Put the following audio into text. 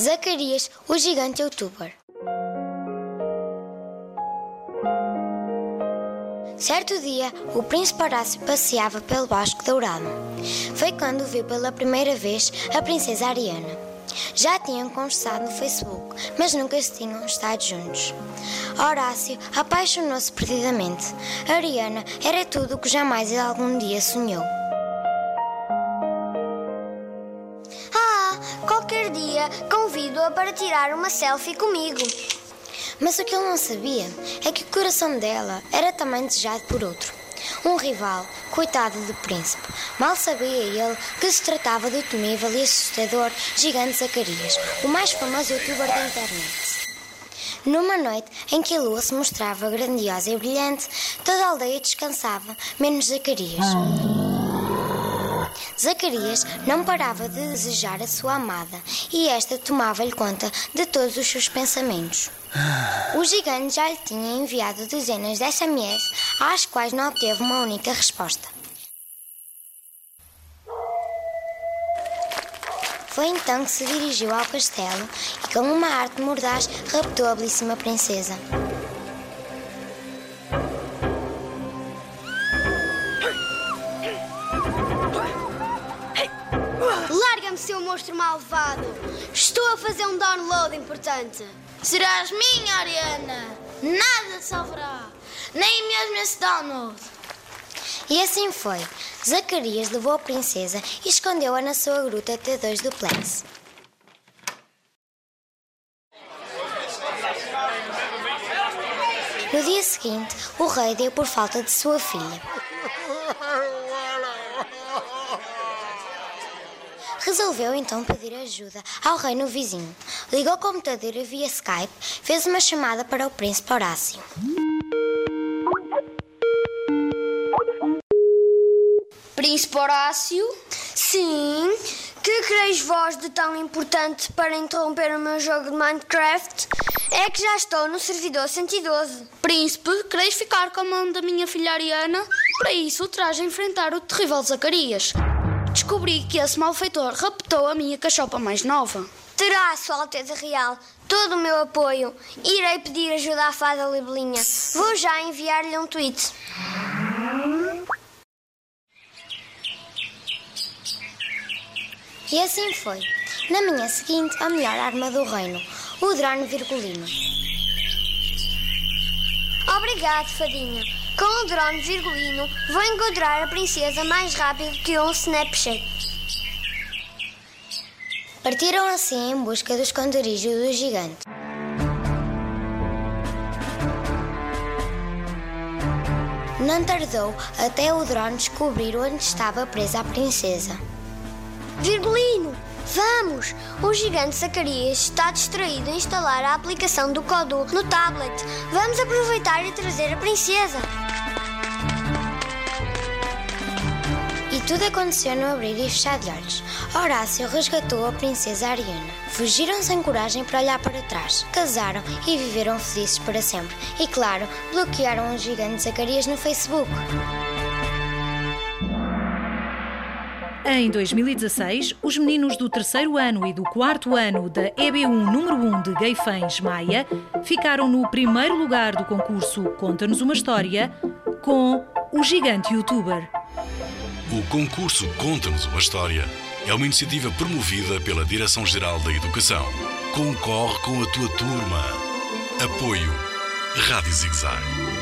Zacarias, o gigante youtuber. Certo dia, o príncipe Horácio passeava pelo Bosque Dourado. Foi quando viu pela primeira vez a princesa Ariana. Já tinham conversado no Facebook, mas nunca se tinham estado juntos. Horácio apaixonou-se perdidamente. Ariana era tudo o que jamais ele algum dia sonhou. Dia convido-a para tirar uma selfie comigo. Mas o que ele não sabia é que o coração dela era também desejado por outro. Um rival, coitado do príncipe. Mal sabia ele que se tratava do temível e assustador gigante Zacarias, o mais famoso youtuber da internet. Numa noite em que a lua se mostrava grandiosa e brilhante, toda a aldeia descansava, menos Zacarias. Zacarias não parava de desejar a sua amada e esta tomava-lhe conta de todos os seus pensamentos. O gigante já lhe tinha enviado dezenas de SMS, às quais não obteve uma única resposta. Foi então que se dirigiu ao castelo e, com uma arte mordaz, raptou a belíssima princesa. Seu monstro malvado! Estou a fazer um download importante. Serás minha, Ariana! Nada salvará! Nem mesmo esse download! E assim foi. Zacarias levou a princesa e escondeu-a na sua gruta T2 duplex. No dia seguinte, o rei deu por falta de sua filha. Resolveu então pedir ajuda ao reino vizinho. Ligou o computador via Skype, fez uma chamada para o príncipe Horácio. Príncipe Horácio? Sim. Que quereis vós de tão importante para interromper o meu jogo de Minecraft? É que já estou no servidor 112. Príncipe, queres ficar com a mão da minha filha Ariana? Para isso, terás a enfrentar o terrível Zacarias. Descobri que esse malfeitor raptou a minha cachopa mais nova. Terá, Sua Alteza Real, todo o meu apoio. Irei pedir ajuda à fada Libelinha. Vou já enviar-lhe um tweet. E assim foi. Na manhã seguinte, a melhor arma do reino, o drone virgulino. Obrigado, fadinha. Com o drone virgulino, vou encontrar a princesa mais rápido que um Snapchat. Partiram assim em busca do esconderijo do gigante. Não tardou até o drone descobrir onde estava presa a princesa. Virgulino, vamos! O gigante Zacarias está distraído a instalar a aplicação do Kodu no tablet. Vamos aproveitar e trazer a princesa. E tudo aconteceu no abrir e fechar de olhos. Horácio resgatou a princesa Ariana. Fugiram sem coragem para olhar para trás. Casaram e viveram felizes para sempre. E claro, bloquearam o gigante Zacarias no Facebook. Em 2016, os meninos do terceiro ano e do quarto ano da EB1 número 1 de Gaifães Maia ficaram no primeiro lugar do concurso Conta-nos uma História com o gigante youtuber. O concurso Conta-nos uma História é uma iniciativa promovida pela Direção-Geral da Educação. Concorre com a tua turma. Apoio Rádio Zigzag.